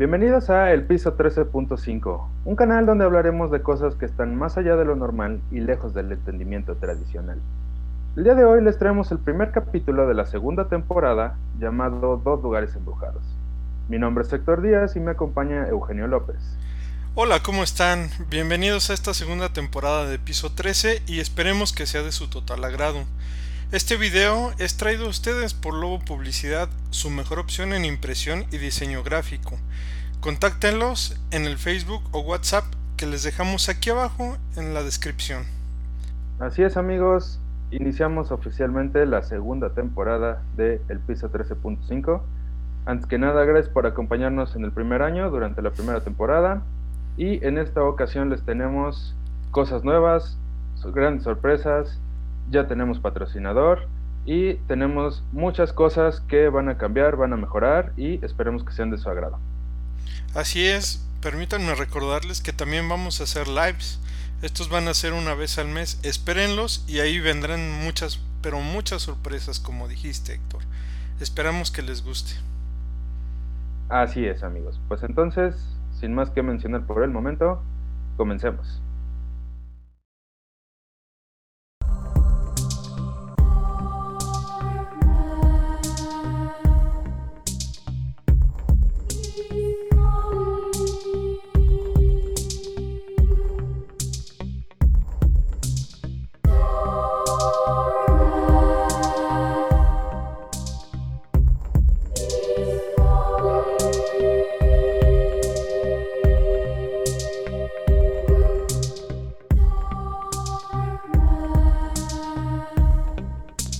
Bienvenidos a El Piso 13.5, un canal donde hablaremos de cosas que están más allá de lo normal y lejos del entendimiento tradicional. El día de hoy les traemos el primer capítulo de la segunda temporada llamado Dos lugares embrujados. Mi nombre es Héctor Díaz y me acompaña Eugenio López. Hola, ¿cómo están? Bienvenidos a esta segunda temporada de Piso 13 y esperemos que sea de su total agrado. Este video es traído a ustedes por Lobo Publicidad, su mejor opción en impresión y diseño gráfico. Contáctenlos en el Facebook o WhatsApp que les dejamos aquí abajo en la descripción. Así es amigos, iniciamos oficialmente la segunda temporada de El Piso 13.5. Antes que nada, gracias por acompañarnos en el primer año durante la primera temporada. Y en esta ocasión les tenemos cosas nuevas, grandes sorpresas ya tenemos patrocinador y tenemos muchas cosas que van a cambiar, van a mejorar y esperemos que sean de su agrado. Así es, permítanme recordarles que también vamos a hacer lives. Estos van a ser una vez al mes, espérenlos y ahí vendrán muchas, pero muchas sorpresas como dijiste Héctor. Esperamos que les guste. Así es amigos, pues entonces, sin más que mencionar por el momento, comencemos.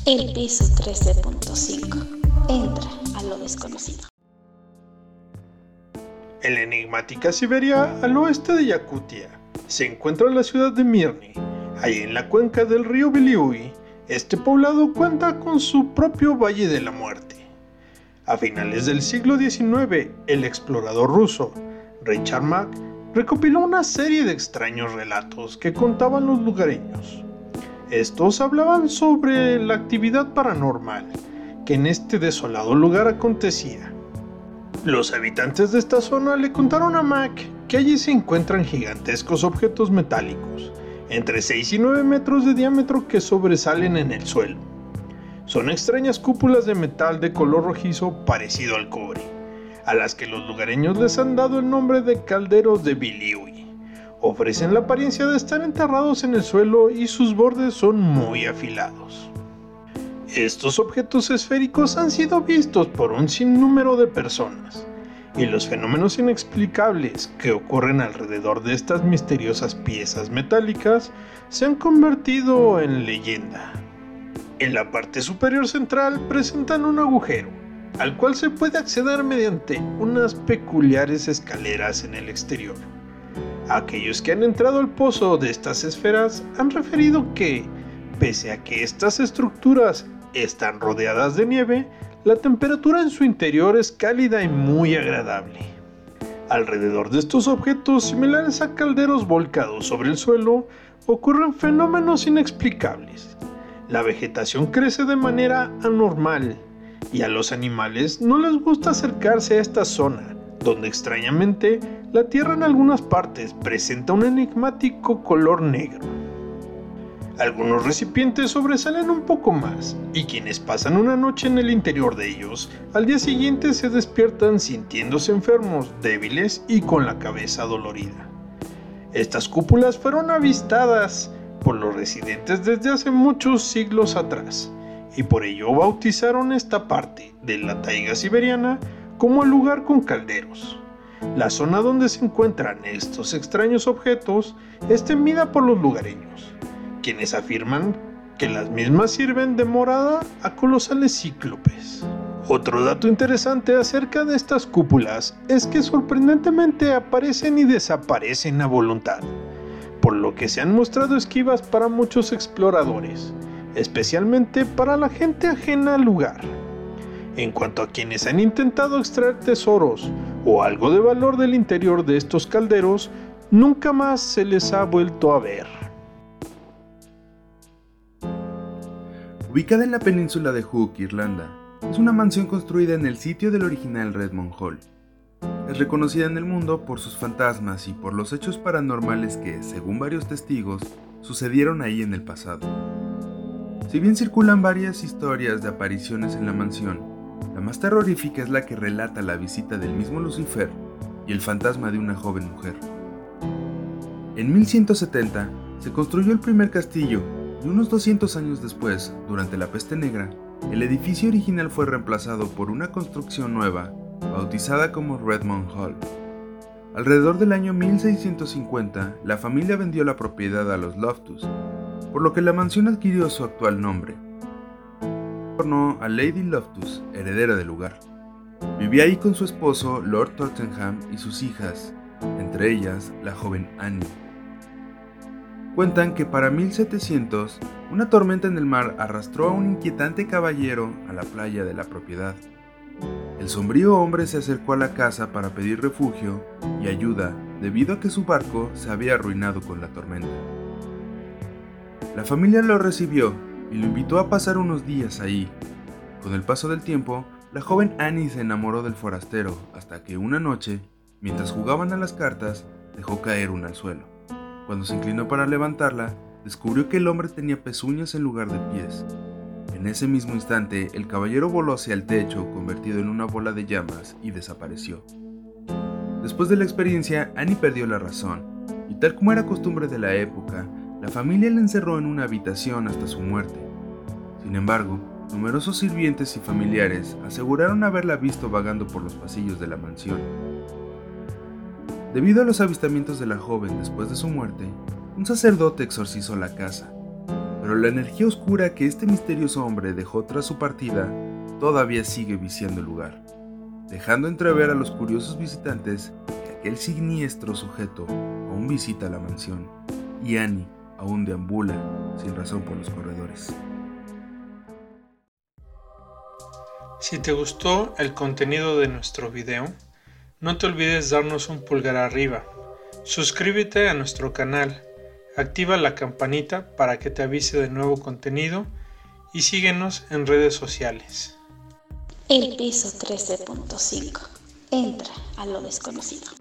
El piso 13.5. Entra a lo desconocido. En la enigmática Siberia, al oeste de Yakutia, se encuentra la ciudad de Mirny. Ahí en la cuenca del río Biliui, este poblado cuenta con su propio Valle de la Muerte. A finales del siglo XIX, el explorador ruso Richard Mack recopiló una serie de extraños relatos que contaban los lugareños. Estos hablaban sobre la actividad paranormal que en este desolado lugar acontecía. Los habitantes de esta zona le contaron a Mac que allí se encuentran gigantescos objetos metálicos, entre 6 y 9 metros de diámetro que sobresalen en el suelo. Son extrañas cúpulas de metal de color rojizo parecido al cobre, a las que los lugareños les han dado el nombre de calderos de Biliui ofrecen la apariencia de estar enterrados en el suelo y sus bordes son muy afilados. Estos objetos esféricos han sido vistos por un sinnúmero de personas, y los fenómenos inexplicables que ocurren alrededor de estas misteriosas piezas metálicas se han convertido en leyenda. En la parte superior central presentan un agujero, al cual se puede acceder mediante unas peculiares escaleras en el exterior. Aquellos que han entrado al pozo de estas esferas han referido que, pese a que estas estructuras están rodeadas de nieve, la temperatura en su interior es cálida y muy agradable. Alrededor de estos objetos similares a calderos volcados sobre el suelo ocurren fenómenos inexplicables. La vegetación crece de manera anormal y a los animales no les gusta acercarse a esta zona, donde extrañamente la Tierra en algunas partes presenta un enigmático color negro. Algunos recipientes sobresalen un poco más, y quienes pasan una noche en el interior de ellos, al día siguiente se despiertan sintiéndose enfermos, débiles y con la cabeza dolorida. Estas cúpulas fueron avistadas por los residentes desde hace muchos siglos atrás, y por ello bautizaron esta parte de la taiga siberiana como el lugar con calderos. La zona donde se encuentran estos extraños objetos es temida por los lugareños, quienes afirman que las mismas sirven de morada a colosales cíclopes. Otro dato interesante acerca de estas cúpulas es que sorprendentemente aparecen y desaparecen a voluntad, por lo que se han mostrado esquivas para muchos exploradores, especialmente para la gente ajena al lugar. En cuanto a quienes han intentado extraer tesoros o algo de valor del interior de estos calderos, nunca más se les ha vuelto a ver. Ubicada en la península de Hook, Irlanda, es una mansión construida en el sitio del original Redmond Hall. es reconocida en el mundo por sus fantasmas y por los hechos paranormales que, según varios testigos, sucedieron ahí en el pasado. Si bien circulan varias historias de apariciones en la mansión, la más terrorífica es la que relata la visita del mismo Lucifer y el fantasma de una joven mujer. En 1170 se construyó el primer castillo y unos 200 años después, durante la peste negra, el edificio original fue reemplazado por una construcción nueva, bautizada como Redmond Hall. Alrededor del año 1650, la familia vendió la propiedad a los Loftus, por lo que la mansión adquirió su actual nombre. A Lady Loftus, heredera del lugar. Vivía ahí con su esposo, Lord Tottenham, y sus hijas, entre ellas la joven Annie. Cuentan que para 1700, una tormenta en el mar arrastró a un inquietante caballero a la playa de la propiedad. El sombrío hombre se acercó a la casa para pedir refugio y ayuda debido a que su barco se había arruinado con la tormenta. La familia lo recibió y lo invitó a pasar unos días ahí. Con el paso del tiempo, la joven Annie se enamoró del forastero hasta que una noche, mientras jugaban a las cartas, dejó caer una al suelo. Cuando se inclinó para levantarla, descubrió que el hombre tenía pezuñas en lugar de pies. En ese mismo instante, el caballero voló hacia el techo, convertido en una bola de llamas, y desapareció. Después de la experiencia, Annie perdió la razón, y tal como era costumbre de la época, la familia la encerró en una habitación hasta su muerte. Sin embargo, numerosos sirvientes y familiares aseguraron haberla visto vagando por los pasillos de la mansión. Debido a los avistamientos de la joven después de su muerte, un sacerdote exorcizó la casa, pero la energía oscura que este misterioso hombre dejó tras su partida todavía sigue viciando el lugar, dejando entrever a los curiosos visitantes que aquel siniestro sujeto aún visita la mansión y Annie aún deambula sin razón por los corredores. Si te gustó el contenido de nuestro video, no te olvides darnos un pulgar arriba. Suscríbete a nuestro canal, activa la campanita para que te avise de nuevo contenido y síguenos en redes sociales. El piso 13.5. Entra a lo desconocido.